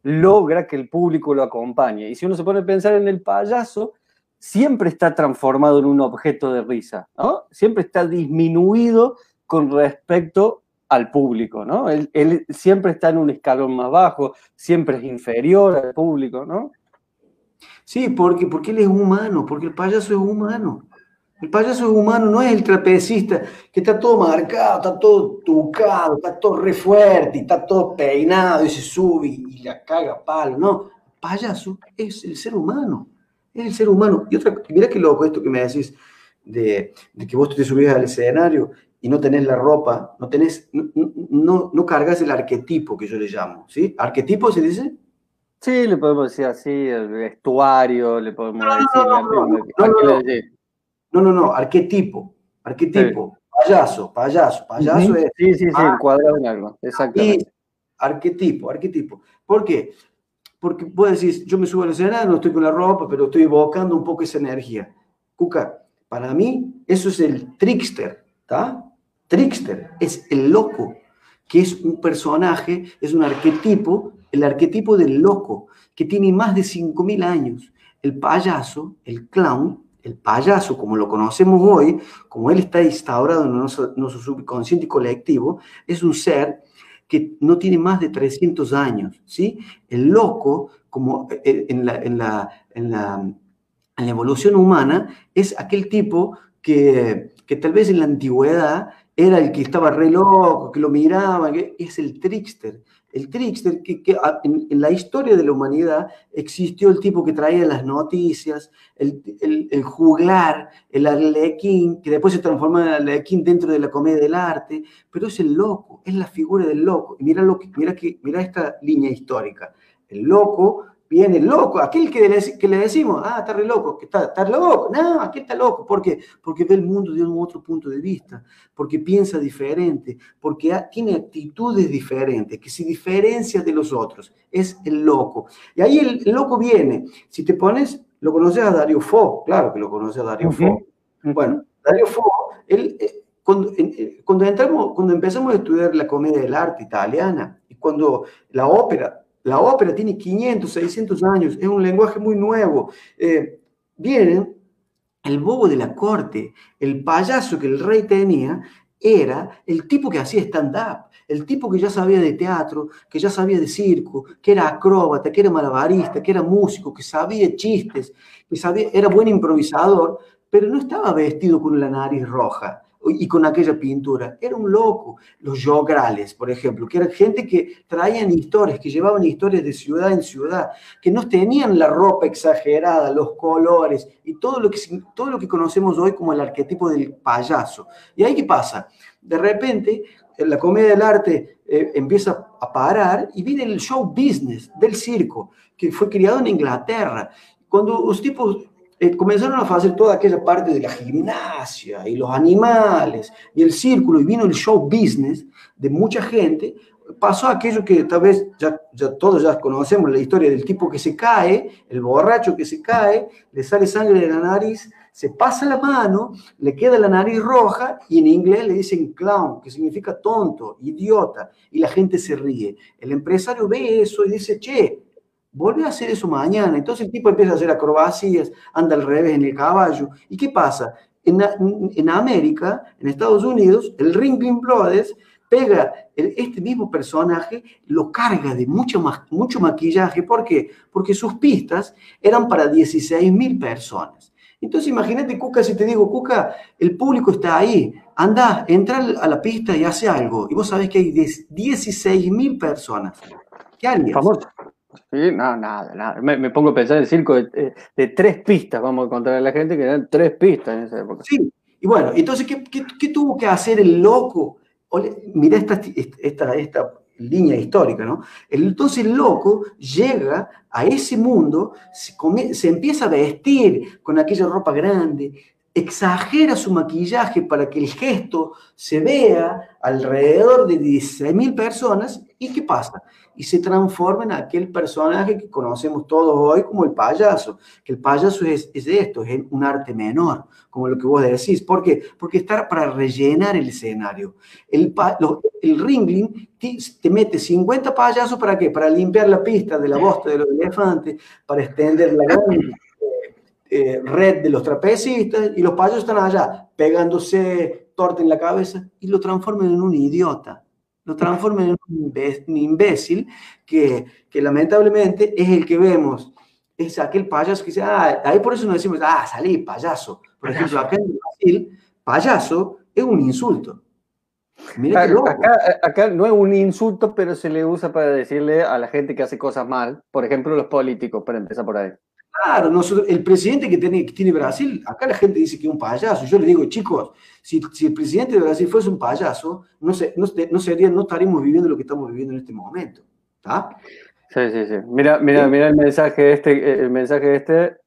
logra que el público lo acompañe. Y si uno se pone a pensar en el payaso, siempre está transformado en un objeto de risa, ¿no? Siempre está disminuido con respecto al público, ¿no? Él, él siempre está en un escalón más bajo, siempre es inferior al público, ¿no? Sí, porque, porque él es humano, porque el payaso es humano. El payaso es humano, no es el trapecista que está todo marcado, está todo tucado, está todo re fuerte, está todo peinado y se sube y, la caga palo. No, el payaso es el ser humano, es el ser humano. Y otra, mira qué loco esto que me decís de, que vos te subís al escenario y no tenés la ropa, no tenés, no, no cargas el arquetipo que yo le llamo, ¿sí? ¿Arquetipo se dice? Sí, le podemos decir así, el vestuario, le podemos no, decir... No, no, no, no, no, no, no, arquetipo, arquetipo. Sí. payaso, payaso, payaso es... Sí, sí, sí, encuadrado en algo, exactamente. arquetipo, arquetipo. ¿Por qué? Porque vos decís, yo me subo al escenario, no estoy con la ropa, pero estoy evocando un poco esa energía. Cuca, para mí eso es el trickster, ¿está? Trickster es el loco, que es un personaje, es un arquetipo, el arquetipo del loco, que tiene más de 5.000 años. El payaso, el clown, el payaso, como lo conocemos hoy, como él está instaurado en nuestro, subconsciente colectivo, es un ser que no tiene más de 300 años, ¿sí? El loco, como eh, en la, en la, evolución humana, es aquel tipo que, que, tal vez en la antigüedad era el que estaba re loco, que lo miraba, que es el trickster, el trickster, que, en, la historia de la humanidad existió el tipo que traía las noticias, el, el, juglar, el arlequín, que después se transforma en arlequín dentro de la comedia del arte, pero es el loco, es la figura del loco. Y mira, lo mira, que, mira esta línea histórica. El loco viene loco, aquel que le, que le decimos, ah, está re loco, que está, está loco, no, aquí está loco, ¿por qué? Porque ve el mundo de un otro punto de vista, porque piensa diferente, porque tiene actitudes diferentes, que se diferencia de los otros, es el loco. Y ahí el, loco viene, si te pones, lo conoces a Dario Fo, claro que lo conoces a Dario Fo. Bueno, Dario Fo, él... Eh, cuando, eh, cuando, entramos, cuando empezamos a estudiar la comedia del arte italiana y cuando la ópera la ópera tiene 500, 600 años, es un lenguaje muy nuevo. Eh, vienen, el bobo de la corte, el payaso que el rey tenía, era el tipo que hacía stand-up, el tipo que ya sabía de teatro, que ya sabía de circo, que era acróbata, que era malabarista, que era músico, que sabía chistes, que sabía, era buen improvisador, pero no estaba vestido con la nariz roja y con aquella pintura. Era un loco. Los yograles, por ejemplo, que eran gente que traían historias, que llevaban historias de ciudad en ciudad, que no tenían la ropa exagerada, los colores y todo lo que, todo lo que conocemos hoy como el arquetipo del payaso. ¿Y ahí qué pasa? De repente, la comedia del arte eh, empieza a parar y viene el show business del circo, que fue criado en Inglaterra. Cuando los tipos eh, comenzaron a hacer toda aquella parte de la gimnasia y los animales y el círculo y vino el show business de mucha gente, pasó aquello que tal vez ya, todos ya conocemos, la historia del tipo que se cae, el borracho que se cae, le sale sangre de la nariz, se pasa la mano, le queda la nariz roja y en inglés le dicen clown, que significa tonto, idiota, y la gente se ríe. El empresario ve eso y dice, che, vuelve a hacer eso mañana. Entonces el tipo empieza a hacer acrobacias, anda al revés en el caballo. ¿Y qué pasa? En, en América, en Estados Unidos, el Ringling Brothers pega este mismo personaje, lo carga de mucho, mucho maquillaje. ¿Por qué? Porque sus pistas eran para 16 mil personas. Entonces imagínate, Cuca, si te digo, Cuca, el público está ahí, anda, entra a la pista y hace algo. Y vos sabés que hay 16 mil personas. ¿Qué harías? No, nada, nada. Me, pongo a pensar en el circo de, tres pistas, vamos a contar a la gente que eran tres pistas en esa época. Sí, y bueno, entonces, ¿qué, qué, tuvo que hacer el loco? Mira esta, esta, esta línea histórica, ¿no? Entonces el loco llega a ese mundo, se, se empieza a vestir con aquella ropa grande, exagera su maquillaje para que el gesto se vea alrededor de 16.000 personas y ¿qué pasa? Y se transforma en aquel personaje que conocemos todos hoy como el payaso, que el payaso es, es esto, es un arte menor, como lo que vos decís. ¿Por qué? Porque está para rellenar el escenario. El, el ringling te, mete 50 payasos para qué? Para limpiar la pista de la bosta de los elefantes, para extender la eh, red de los trapecistas y los payasos están allá pegándose torta en la cabeza y lo transforman en un idiota, lo transforman en un imbécil que, que lamentablemente es el que vemos, es aquel payaso que dice, ah, ahí por eso nos decimos, ah, salí, payaso. Por ejemplo, acá en Brasil, payaso es un insulto. acá, acá, no es un insulto, pero se le usa para decirle a la gente que hace cosas mal, por ejemplo, los políticos, para empezar por ahí. Claro, nosotros, el presidente que tiene, que tiene Brasil, acá la gente dice que es un payaso. Yo le digo, chicos, si, si el presidente de Brasil fuese un payaso, no, sé, no, no, sería, no estaríamos viviendo lo que estamos viviendo en este momento. ¿Está? Sí, sí, sí. Mira, mira, mira el mensaje este, el mensaje este,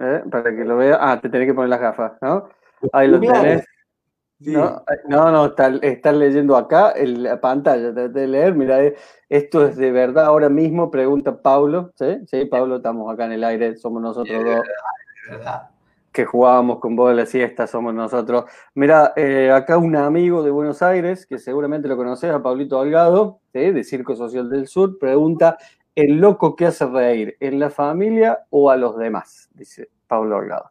¿eh? para que lo vea. Ah, te tenés que poner las gafas, ¿no? Ahí lo tenés. No, no, están leyendo acá en la pantalla, de leer, mira, eh, esto es de verdad ahora mismo, pregunta Pablo, ¿sí? Sí, Pablo, estamos acá en el aire, somos nosotros dos. verdad. Que jugábamos con vos de la siesta, somos nosotros. Mira, eh, acá un amigo de Buenos Aires, que seguramente lo conoces, a Pablito Delgado, de Circo Social del Sur, pregunta, ¿el loco que hace reír, en la familia o a los demás? Dice Pablo Delgado.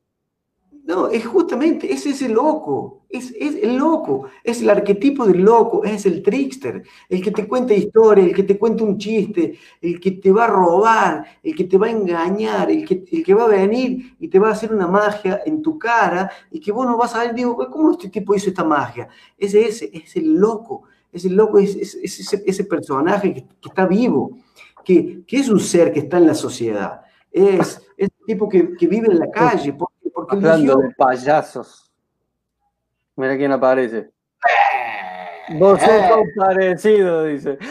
No, es justamente, ese es el loco, es, el loco, es el arquetipo del loco, es el trickster, el que te cuenta historia, el que te cuenta un chiste, el que te va a robar, el que te va a engañar, el que, el que va a venir y te va a hacer una magia en tu cara y que vos no vas a ver, digo, ¿cómo este tipo hizo esta magia? Ese, ese es el loco, es el loco, es, ese, personaje que, está vivo, que, es un ser que está en la sociedad, es, el tipo que, que vive en la calle. Hablando de payasos. Mira quién aparece. Vos sos parecido, dice.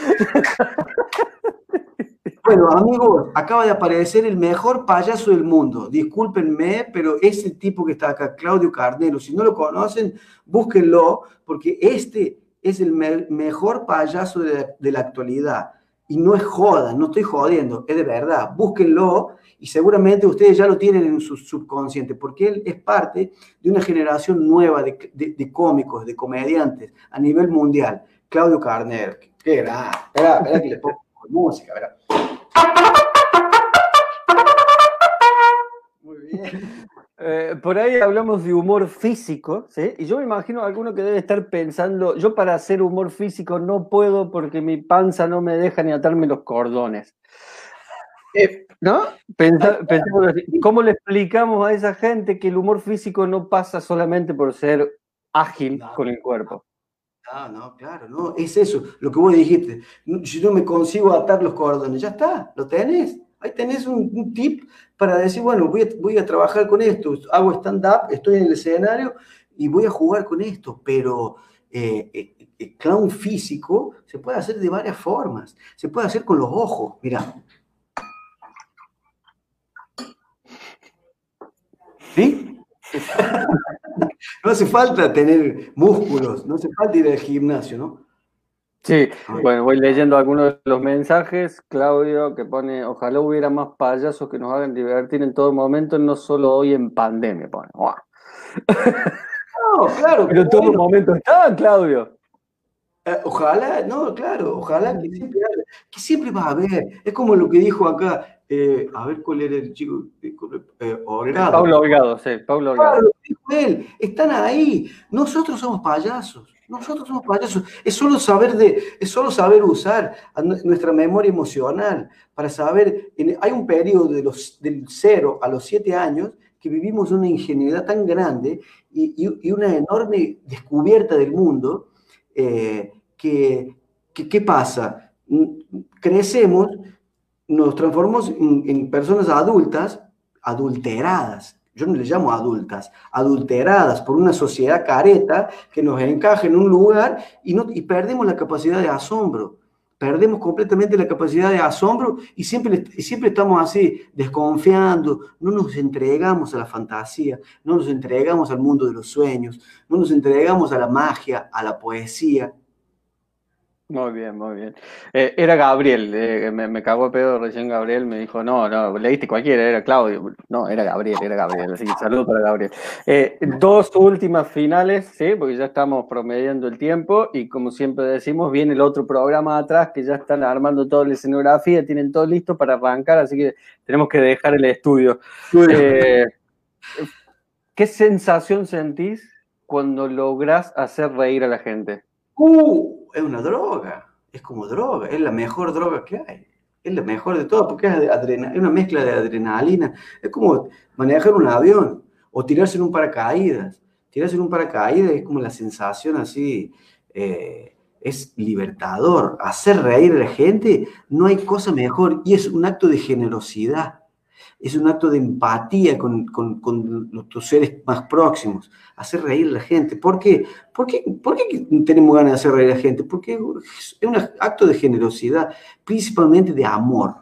Bueno, amigos, acaba de aparecer el mejor payaso del mundo. Discúlpenme, pero es el tipo que está acá, Claudio Carnero. Si no lo conocen, búsquenlo, porque este es el mejor payaso de la actualidad. Y no es joda, no estoy jodiendo, es de verdad. Búsquenlo y seguramente ustedes ya lo tienen en su subconsciente, porque él es parte de una generación nueva de, cómicos, de comediantes a nivel mundial. Claudio Carner, qué era, espera, que le pongo música, ¿verdad? Muy bien. Eh, por ahí hablamos de humor físico, ¿sí? Y yo me imagino a alguno que debe estar pensando, yo para hacer humor físico no puedo porque mi panza no me deja ni atarme los cordones. Eh, ¿No? ¿Cómo le explicamos a esa gente que el humor físico no pasa solamente por ser ágil con el cuerpo? No, no, claro, no, es eso, lo que vos dijiste. Si no me consigo atar los cordones, ya está, lo tenés. Ahí tenés un, tip para decir, bueno, voy a, trabajar con esto, hago stand-up, estoy en el escenario y voy a jugar con esto, pero eh, eh, el clown físico se puede hacer de varias formas. Se puede hacer con los ojos, mira. ¿Sí? no hace falta tener músculos, no hace falta ir al gimnasio, ¿no? Sí, bueno, voy leyendo algunos de los mensajes. Claudio que pone, ojalá hubiera más payasos que nos hagan divertir en todo momento, no solo hoy en pandemia. Pone. No, claro. Pero en todo momento está, Claudio. Eh, ojalá, no, claro, ojalá que siempre, que siempre va a haber. Es como lo que dijo acá, eh, a ver cuál era el chico, eh, Pablo Obligado, sí, Pablo Obligado. Claro, dijo él, están ahí. Nosotros somos payasos. Nosotros somos payasos. Es solo saber, de, es solo saber usar nuestra memoria emocional para saber. hay un periodo de los, del 0 a los 7 años que vivimos una ingenuidad tan grande y, una enorme descubierta del mundo eh, que, ¿qué pasa? Crecemos, nos transformamos en personas adultas, adulteradas, yo no les llamo adultas, adulteradas por una sociedad careta que nos encaja en un lugar y, no, y perdemos la capacidad de asombro. Perdemos completamente la capacidad de asombro y siempre, siempre estamos así, desconfiando, no nos entregamos a la fantasía, no nos entregamos al mundo de los sueños, no nos entregamos a la magia, a la poesía, muy bien, muy bien. Eh, era Gabriel, eh, me, me, cagó pedo recién Gabriel, me dijo, no, no, leíste cualquiera, era Claudio. No, era Gabriel, era Gabriel, así que saludo para Gabriel. Eh, dos últimas finales, sí, porque ya estamos promediando el tiempo y como siempre decimos, viene el otro programa atrás que ya están armando toda la escenografía, tienen todo listo para arrancar, así que tenemos que dejar el estudio. ¿Qué sensación sentís cuando logras hacer reír a la gente? Uh, es una droga, es como droga, es la mejor droga que hay. Es la mejor de todas porque es, es una mezcla de adrenalina. Es como manejar un avión o tirarse en un paracaídas. Tirarse en un paracaídas es como la sensación así, eh, es libertador. Hacer reír a la gente, no hay cosa mejor y es un acto de generosidad es un acto de empatía con, con, nuestros seres más próximos, hacer reír a la gente. ¿Por qué? ¿Por qué, ¿Por qué tenemos ganas de hacer reír a la gente? Porque es un acto de generosidad, principalmente de amor.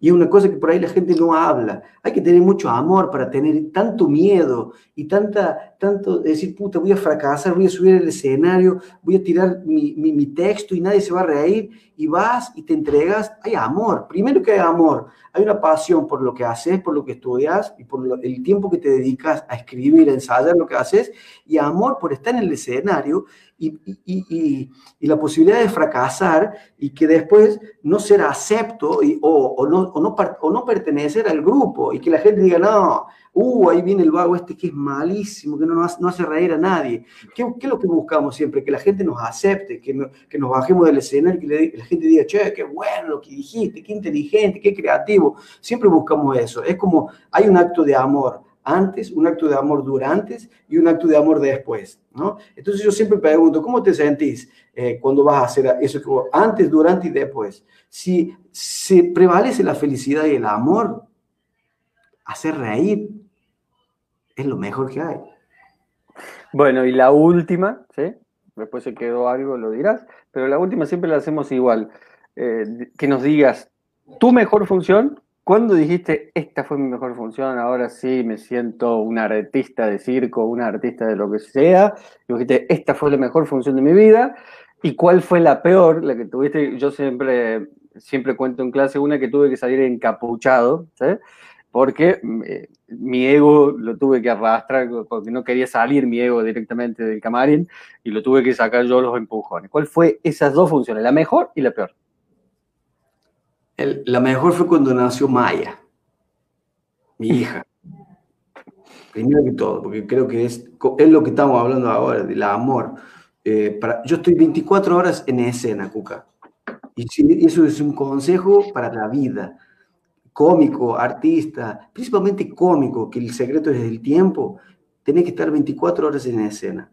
Y es una cosa que por ahí la gente no habla. Hay que tener mucho amor para tener tanto miedo y tanta, tanto decir, puta, voy a fracasar, voy a subir al escenario, voy a tirar mi, mi, texto y nadie se va a reír. Y vas y te entregas. Hay amor. Primero que hay amor, hay una pasión por lo que haces, por lo que estudias y por el tiempo que te dedicas a escribir, a ensayar lo que haces. Y amor por estar en el escenario y, y, y, la posibilidad de fracasar y que después no ser acepto o, o, no, o, no, o, no, pertenecer al grupo y que la gente diga, no, uh, ahí viene el vago este que es malísimo, que no, no hace reír a nadie. ¿Qué, ¿Qué, es lo que buscamos siempre? Que la gente nos acepte, que, que nos bajemos del escenario, que, que la gente diga, che, qué bueno lo que dijiste, qué inteligente, qué creativo. Siempre buscamos eso. Es como hay un acto de amor antes, un acto de amor durante y un acto de amor después, ¿no? Entonces yo siempre pregunto, ¿cómo te sentís eh, cuando vas a hacer eso que antes, durante y después? Si, se prevalece la felicidad y el amor, hacer reír es lo mejor que hay. Bueno, y la última, ¿sí? Después se quedó algo, lo dirás, pero la última siempre la hacemos igual. Eh, que nos digas tu mejor función ¿Cuándo dijiste, esta fue mi mejor función, ahora sí me siento un artista de circo, un artista de lo que sea? Y dijiste, esta fue la mejor función de mi vida. ¿Y cuál fue la peor, la que tuviste? Yo siempre, siempre cuento en clase una que tuve que salir encapuchado, porque eh, mi ego lo tuve que arrastrar, porque no quería salir mi ego directamente del camarín, y lo tuve que sacar yo los empujones. ¿Cuál fue esas dos funciones, la mejor y la peor? La mejor fue cuando nació Maya, mi hija. Primero que todo, porque creo que es, es lo que estamos hablando ahora, del amor. Eh, para, yo estoy 24 horas en escena, Cuca. Y eso es un consejo para la vida. Cómico, artista, principalmente cómico, que el secreto es el tiempo, tenés que estar 24 horas en escena.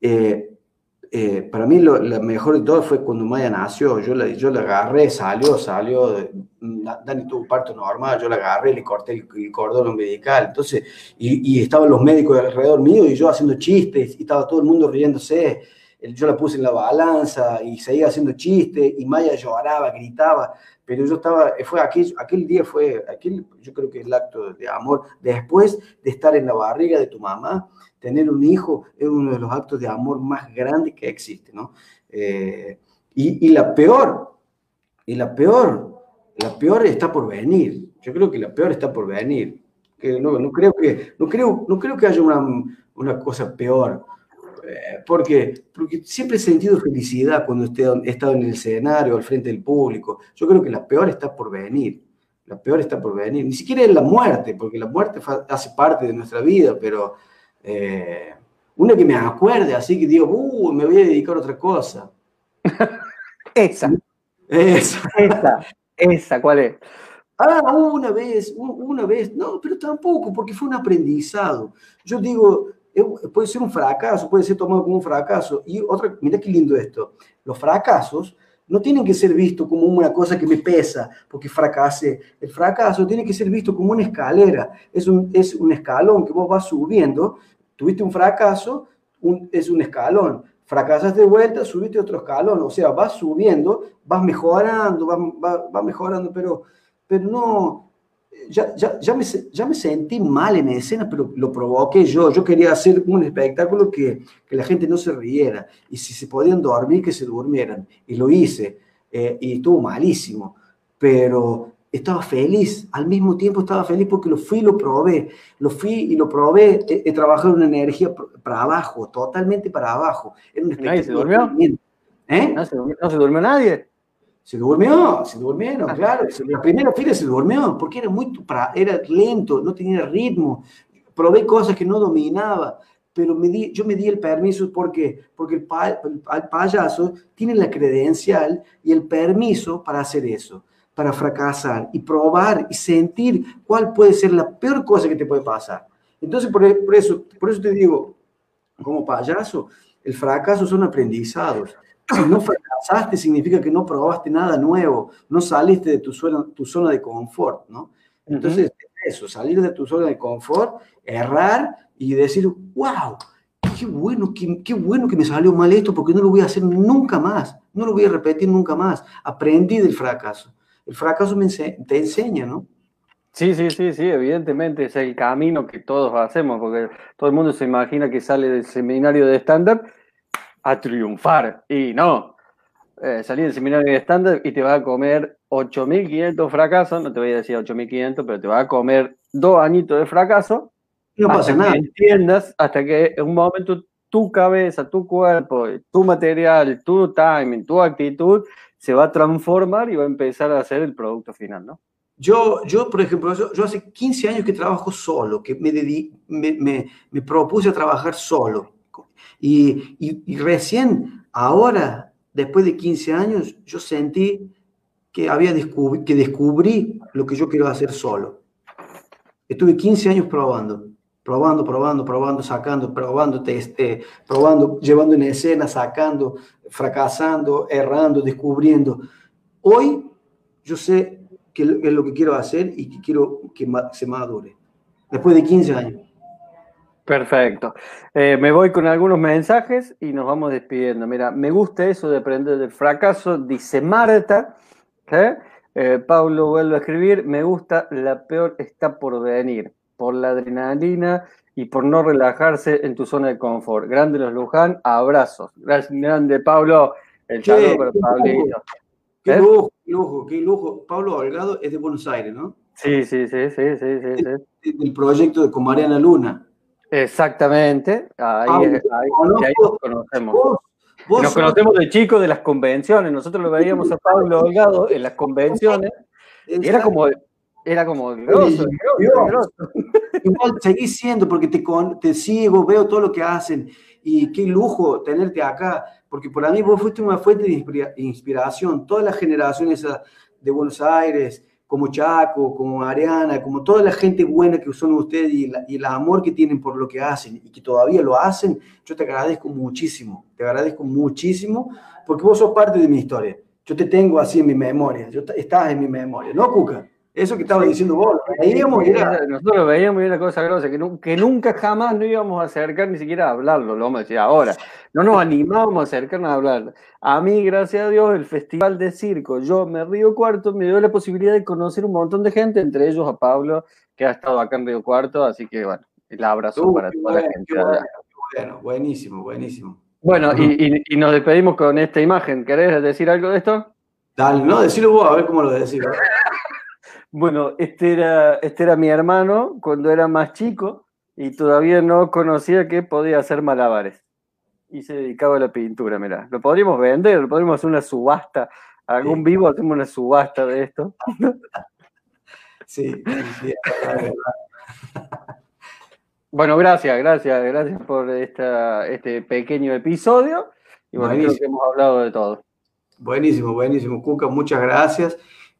Eh, eh, para mí lo, mejor de todo fue cuando Maya nació. Yo la, yo la agarré, salió, salió. Dani tuvo parto normal, yo la agarré, le corté el, cordón umbilical. Entonces, y, estaban los médicos alrededor mío y yo haciendo chistes y estaba todo el mundo riéndose. Yo la puse en la balanza y seguía haciendo chistes y Maya lloraba, gritaba. Pero yo estaba, fue aquel, aquel día fue, aquel, yo creo que el acto de amor, después de estar en la barriga de tu mamá, tener un hijo es uno de los actos de amor más grandes que existe, ¿no? Eh, y, la peor, y la peor, la peor está por venir. Yo creo que la peor está por venir. Que no, no creo que, no creo, no creo que haya una, una cosa peor. Eh, porque, porque siempre he sentido felicidad cuando he estado en el escenario, al frente del público. Yo creo que la peor está por venir. La peor está por venir. Ni siquiera es la muerte, porque la muerte hace parte de nuestra vida, pero eh, una que me acuerde, así que digo, uh, me voy a dedicar a otra cosa. esa. Esa. Esa. Esa, ¿cuál es? Ah, una vez, una vez, no, pero tampoco, porque fue un aprendizado. Yo digo, puede ser un fracaso, puede ser tomado como un fracaso. Y otra, mira qué lindo esto, los fracasos no tienen que ser vistos como una cosa que me pesa porque fracase. El fracaso tiene que ser visto como una escalera, es un, es un escalón que vos vas subiendo Tuviste un fracaso, es un escalón. Fracasas de vuelta, subiste otro escalón. O sea, vas subiendo, vas mejorando, vas, mejorando, pero, pero no, ya, ya, ya, me, ya me sentí mal en escena, pero lo provoqué yo. Yo quería hacer un espectáculo que, que la gente no se riera. Y si se podían dormir, que se durmieran. Y lo hice. Eh, y estuvo malísimo. Pero estaba feliz, al mismo tiempo estaba feliz porque lo fui y lo probé, lo fui y lo probé, he, trabajado en una energía para abajo, totalmente para abajo. ¿Nadie se durmió? ¿Eh? ¿No se durmió, nadie? Se durmió, se durmieron, ah. claro. La primera fila se durmió porque era muy, era lento, no tenía ritmo. Probé cosas que no dominaba, pero me di, yo me di el permiso porque, porque el, el payaso tiene la credencial y el permiso para hacer eso para fracasar y probar y sentir cuál puede ser la peor cosa que te puede pasar. Entonces, por, eso, por eso te digo, como payaso, el fracaso son aprendizados. Si no fracasaste, significa que no probaste nada nuevo, no saliste de tu zona, tu zona de confort, ¿no? Entonces, eso, salir de tu zona de confort, errar y decir, wow, qué bueno, qué, qué, bueno que me salió mal esto, porque no lo voy a hacer nunca más, no lo voy a repetir nunca más. Aprendí del fracaso. El fracaso te enseña, ¿no? Sí, sí, sí, sí, evidentemente es el camino que todos hacemos, porque todo el mundo se imagina que sale del seminario de estándar a triunfar. Y no, eh, salí del seminario de estándar y te va a comer 8.500 fracasos, no te voy a decir 8.500, pero te va a comer dos añitos de fracaso. No pasa nada. Que entiendas, hasta que en un momento tu cabeza, tu cuerpo, tu material, tu timing, tu actitud se va a transformar y va a empezar a ser el producto final, ¿no? Yo, yo por ejemplo, yo, hace 15 años que trabajo solo, que me, me, me, propuse a trabajar solo. Y, y, recién, ahora, después de 15 años, yo sentí que, había que descubrí lo que yo quiero hacer solo. Estuve 15 años probando probando, probando, probando, sacando, probando, este, probando, llevando en escena, sacando, fracasando, errando, descubriendo. Hoy yo sé qué es lo que quiero hacer y que quiero que se madure, después de 15 años. Perfecto. Eh, me voy con algunos mensajes y nos vamos despidiendo. Mira, me gusta eso de aprender del fracaso, dice Marta. Eh, Pablo vuelve a escribir, me gusta, la peor está por venir por la adrenalina y por no relajarse en tu zona de confort. Grande los Luján, abrazos. Gracias, grande Pablo. El saludo para Pablito. Qué lujo, qué lujo, qué lujo. Pablo Holgado es de Buenos Aires, ¿no? Sí, sí, sí, sí, sí, sí. sí. Del proyecto de con Mariana Luna. Exactamente. Ahí, ahí, ahí, nos conocemos. nos conocemos de chicos de las convenciones. Nosotros lo veíamos a Pablo Holgado en las convenciones. Y era como, era como grosso, Igual seguís siendo porque te, te sigo, veo todo lo que hacen y qué lujo tenerte acá, porque para mí vos fuiste una fuente de inspiración. Todas las generaciones de Buenos Aires, como Chaco, como Ariana, como toda la gente buena que son ustedes y, y, el amor que tienen por lo que hacen y que todavía lo hacen, yo te agradezco muchísimo, te agradezco muchísimo porque vos sos parte de mi historia. Yo te tengo así en mi memoria, yo, estás en mi memoria, ¿no, Cuca? Eso que estaba diciendo vos, nosotros veíamos y era cosa grosa, que, que, nunca jamás no íbamos a acercar ni siquiera a hablarlo, lo vamos a decir ahora. No nos animábamos a acercarnos a hablar. A mí, gracias a Dios, el Festival de Circo, yo me Río Cuarto, me dio la posibilidad de conocer un montón de gente, entre ellos a Pablo, que ha estado acá en Río Cuarto, así que bueno, el abrazo para toda la gente. Bueno, buenísimo, buenísimo. Bueno, y, y, nos despedimos con esta imagen. ¿Querés decir algo de esto? Dale, no, decilo vos, a ver cómo lo decís. Bueno, este era, este era mi hermano cuando era más chico y todavía no conocía que podía hacer malabares. Y se dedicaba a la pintura, mira. Lo podríamos vender, lo podríamos hacer una subasta. Algún vivo hacemos una subasta de esto. Sí, Bueno, gracias, gracias, gracias por esta, este pequeño episodio. Y bueno, creo que hemos hablado de todo. Buenísimo, buenísimo, Cuca, muchas gracias.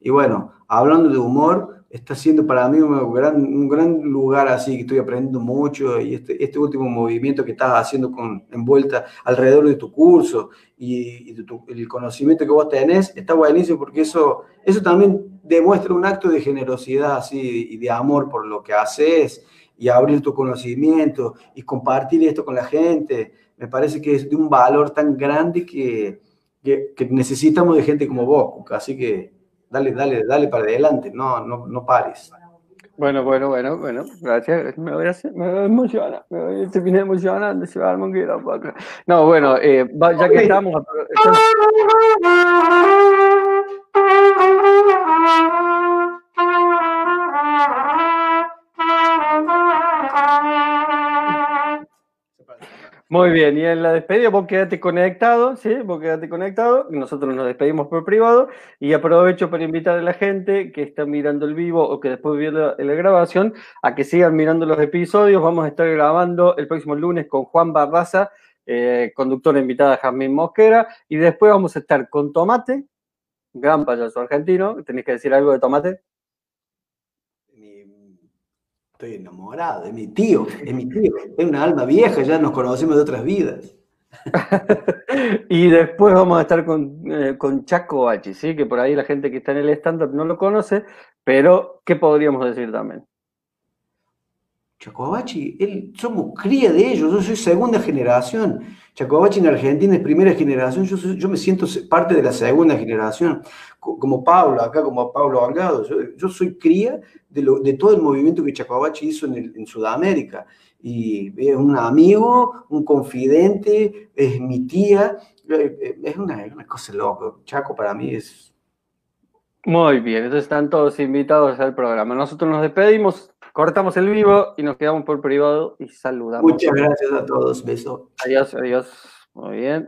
Y bueno, hablando de humor, está siendo para mí un gran, un gran lugar así, que estoy aprendiendo mucho y este, este último movimiento que estás haciendo con envuelta alrededor de tu curso y, el conocimiento que vos tenés, está buenísimo porque eso, eso también demuestra un acto de generosidad así, y de amor por lo que haces y abrir tu conocimiento y compartir esto con la gente. Me parece que es de un valor tan grande que, que, que necesitamos de gente como vos, así que dale, dale, dale para adelante, no, no, no pares. Bueno, bueno, bueno, bueno, gracias. Me voy a, emocionar, me voy a terminar emocionando, se va a No, bueno, eh, ya que estamos... Muy bien, y en la despedida vos quedate conectado, ¿sí? Vos quedate conectado, nosotros nos despedimos por privado y aprovecho para invitar a la gente que está mirando el vivo o que después vio la, grabación a que sigan mirando los episodios. Vamos a estar grabando el próximo lunes con Juan Barraza, eh, conductora invitada Jamín Mosquera, y después vamos a estar con Tomate, gran payaso argentino. ¿Tenéis que decir algo de Tomate? Estoy enamorado, de mi tío, es mi tío, es una alma vieja, ya nos conocemos de otras vidas. y después vamos a estar con, eh, con Chaco H, ¿sí? que por ahí la gente que está en el stand-up no lo conoce, pero ¿qué podríamos decir también? Chacobachi, él, somos cría de ellos, yo soy segunda generación. Chacobachi en Argentina es primera generación, yo, yo me siento parte de la segunda generación, como Pablo, acá como Pablo Algado. Yo, soy cría de, lo, de, todo el movimiento que Chacobachi hizo en, en, Sudamérica. Y es un amigo, un confidente, es mi tía, eh, eh, es una, una cosa loca. Chaco para mí es muy bien, entonces están todos invitados al programa. Nosotros nos despedimos, cortamos el vivo y nos quedamos por privado y saludamos. Muchas gracias a todos. Beso. Adiós, adiós. Muy bien.